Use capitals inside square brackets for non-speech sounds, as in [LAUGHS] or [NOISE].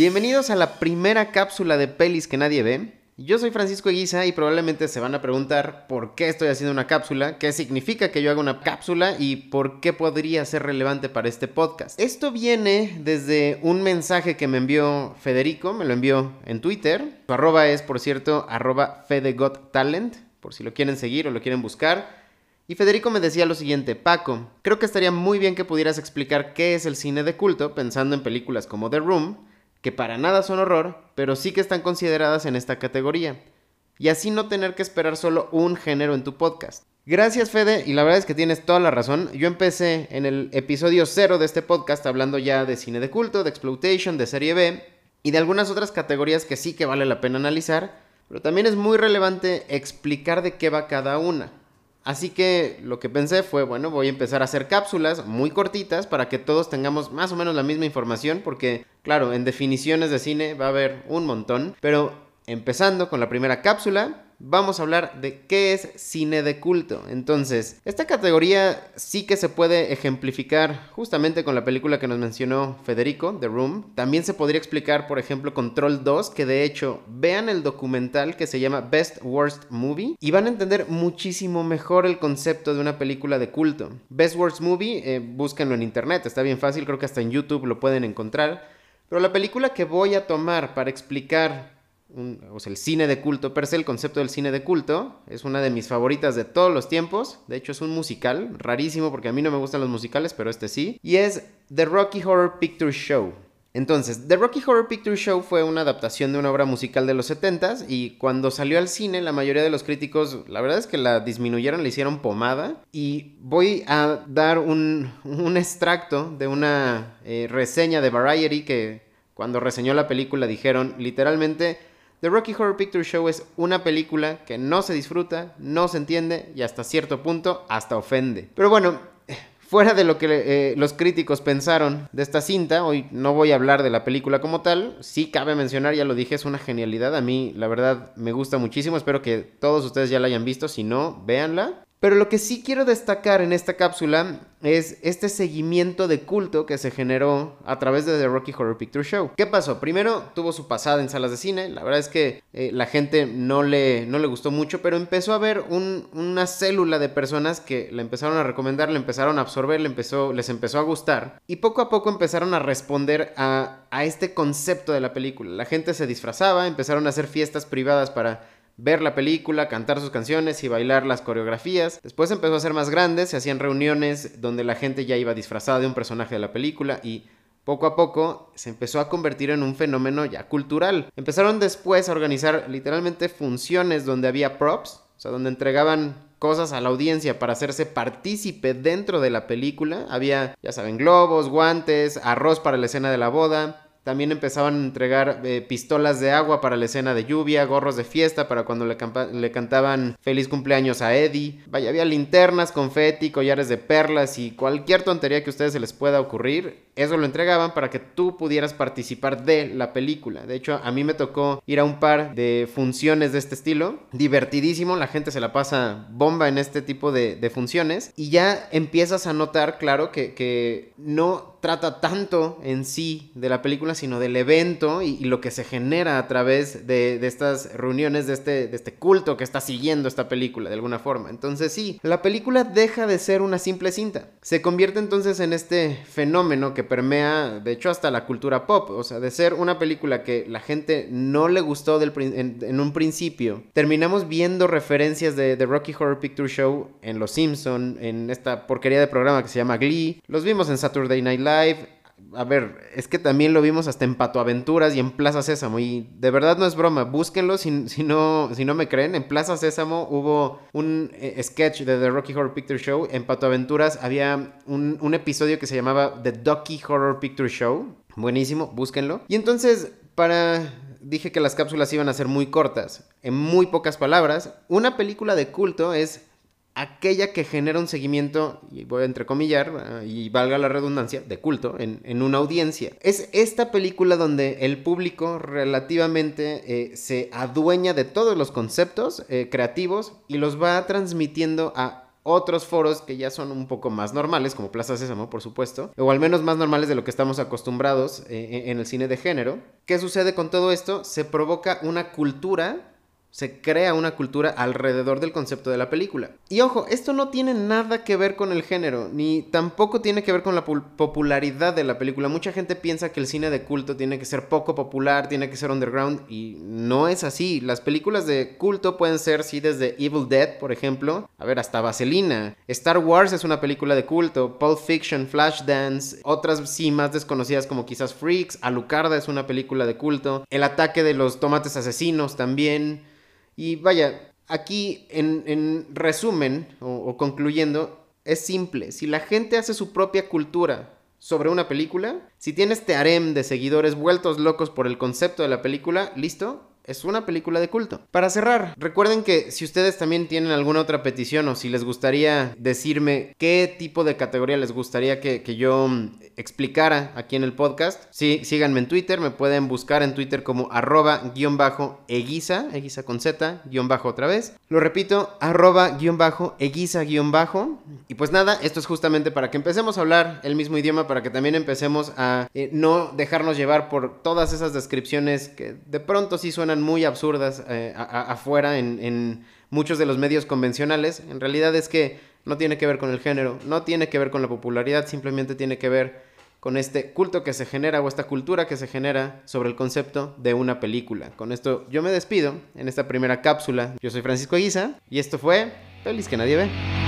Bienvenidos a la primera cápsula de pelis que nadie ve. Yo soy Francisco Eguiza y probablemente se van a preguntar por qué estoy haciendo una cápsula, qué significa que yo haga una cápsula y por qué podría ser relevante para este podcast. Esto viene desde un mensaje que me envió Federico, me lo envió en Twitter. Su arroba es, por cierto, arroba FedeGotTalent, por si lo quieren seguir o lo quieren buscar. Y Federico me decía lo siguiente, Paco, creo que estaría muy bien que pudieras explicar qué es el cine de culto pensando en películas como The Room que para nada son horror, pero sí que están consideradas en esta categoría. Y así no tener que esperar solo un género en tu podcast. Gracias Fede, y la verdad es que tienes toda la razón. Yo empecé en el episodio cero de este podcast hablando ya de cine de culto, de exploitation, de serie B y de algunas otras categorías que sí que vale la pena analizar, pero también es muy relevante explicar de qué va cada una. Así que lo que pensé fue, bueno, voy a empezar a hacer cápsulas muy cortitas para que todos tengamos más o menos la misma información, porque claro, en definiciones de cine va a haber un montón, pero empezando con la primera cápsula, vamos a hablar de qué es cine de culto. Entonces, esta categoría sí que se puede ejemplificar justamente con la película que nos mencionó Federico, The Room. También se podría explicar, por ejemplo, con Troll 2, que de hecho vean el documental que se llama Best Worst Movie y van a entender muchísimo mejor el concepto de una película de culto. Best Worst Movie, eh, búsquenlo en internet, está bien fácil, creo que hasta en YouTube lo pueden encontrar. Pero la película que voy a tomar para explicar el cine de culto, per se el concepto del cine de culto, es una de mis favoritas de todos los tiempos, de hecho es un musical, rarísimo porque a mí no me gustan los musicales, pero este sí, y es The Rocky Horror Picture Show. Entonces, The Rocky Horror Picture Show fue una adaptación de una obra musical de los 70s y cuando salió al cine la mayoría de los críticos la verdad es que la disminuyeron, le hicieron pomada. Y voy a dar un, extracto de una eh, reseña de Variety que cuando reseñó la película dijeron literalmente The Rocky Horror Picture Show es una película que no se disfruta, no se entiende y hasta cierto punto hasta ofende. Pero bueno, [LAUGHS] fuera de lo que eh, los críticos pensaron de esta cinta, hoy no voy a hablar de la película como tal, sí cabe mencionar, ya lo dije, es una genialidad, a mí la verdad me gusta muchísimo, espero que todos ustedes ya la hayan visto, si no, véanla. Pero lo que sí quiero destacar en esta cápsula es este seguimiento de culto que se generó a través de The Rocky Horror Picture Show. ¿Qué pasó? Primero tuvo su pasada en salas de cine, la verdad es que eh, la gente no le, no le gustó mucho, pero empezó a haber una célula de personas que le empezaron a recomendar, le empezaron a absorber, le empezó, les empezó a gustar y poco a poco empezaron a responder a, a este concepto de la película. La gente se disfrazaba, empezaron a hacer fiestas privadas para ver la película, cantar sus canciones y bailar las coreografías. Después empezó a ser más grande, se hacían reuniones donde la gente ya iba disfrazada de un personaje de la película y poco a poco se empezó a convertir en un fenómeno ya cultural. Empezaron después a organizar literalmente funciones donde había props, o sea, donde entregaban cosas a la audiencia para hacerse partícipe dentro de la película. Había, ya saben, globos, guantes, arroz para la escena de la boda, también empezaban a entregar eh, pistolas de agua para la escena de lluvia, gorros de fiesta para cuando le, le, cantaban feliz cumpleaños a Eddie. Vaya, había linternas, confeti, collares de perlas y cualquier tontería que a ustedes se les pueda ocurrir. Eso lo entregaban para que tú pudieras participar de la película. De hecho, a mí me tocó ir a un par de funciones de este estilo. Divertidísimo, la gente se la pasa bomba en este tipo de, funciones. Y ya empiezas a notar, claro, que, no trata tanto en sí de la película, sino del evento y, lo que se genera a través de, estas reuniones, este, de este culto que está siguiendo esta película de alguna forma. Entonces sí, la película deja de ser una simple cinta. Se convierte entonces en este fenómeno que permea, de hecho, hasta la cultura pop. O sea, de ser una película que la gente no le gustó del, en, un principio, terminamos viendo referencias de The Rocky Horror Picture Show en Los Simpson, en esta porquería de programa que se llama Glee. Los vimos en Saturday Night Live a ver, es que también lo vimos hasta en Pato Aventuras y en Plaza Sésamo. Y de verdad no es broma, búsquenlo si, no, si no me creen. En Plaza Sésamo hubo un eh, sketch de The Rocky Horror Picture Show. En Pato Aventuras había un, un episodio que se llamaba The Ducky Horror Picture Show. Buenísimo, búsquenlo. Y entonces, para dije que las cápsulas iban a ser muy cortas. En muy pocas palabras, una película de culto es aquella que genera un seguimiento, y voy a entrecomillar, ah, y valga la redundancia, de culto en, una audiencia. Es esta película donde el público relativamente eh, se adueña de todos los conceptos eh, creativos y los va transmitiendo a otros foros que ya son un poco más normales, como Plaza Sésamo, por supuesto, o al menos más normales de lo que estamos acostumbrados eh, en el cine de género. ¿Qué sucede con todo esto? Se provoca una cultura se crea una cultura alrededor del concepto de la película. Y ojo, esto no tiene nada que ver con el género, ni tampoco tiene que ver con la popularidad de la película. Mucha gente piensa que el cine de culto tiene que ser poco popular, tiene que ser underground, y no es así. Las películas de culto pueden ser, sí, desde Evil Dead, por ejemplo, a ver, hasta Vaselina. Star Wars es una película de culto, Pulp Fiction, Flashdance, otras sí más desconocidas como quizás Freaks, Alucarda es una película de culto, El ataque de los tomates asesinos también. Y vaya, aquí en, resumen o, concluyendo, es simple. Si la gente hace su propia cultura sobre una película, si tiene este harem de seguidores vueltos locos por el concepto de la película, listo, es una película de culto. Para cerrar, recuerden que si ustedes también tienen alguna otra petición o si les gustaría decirme qué tipo de categoría les gustaría que, yo mm, explicara aquí en el podcast, sí, síganme en Twitter, me pueden buscar en Twitter como arroba guion bajo eguisa, eguisa con z, guion bajo otra vez. Lo repito, arroba guion bajo eguisa guion bajo. Y pues nada, esto es justamente para que empecemos a hablar el mismo idioma, para que también empecemos a eh, no dejarnos llevar por todas esas descripciones que de pronto sí suenan muy absurdas eh, afuera en, muchos de los medios convencionales, en realidad es que no tiene que ver con el género, no tiene que ver con la popularidad, simplemente tiene que ver con este culto que se genera o esta cultura que se genera sobre el concepto de una película. Con esto yo me despido en esta primera cápsula. Yo soy Francisco Guisa y esto fue Feliz que nadie ve.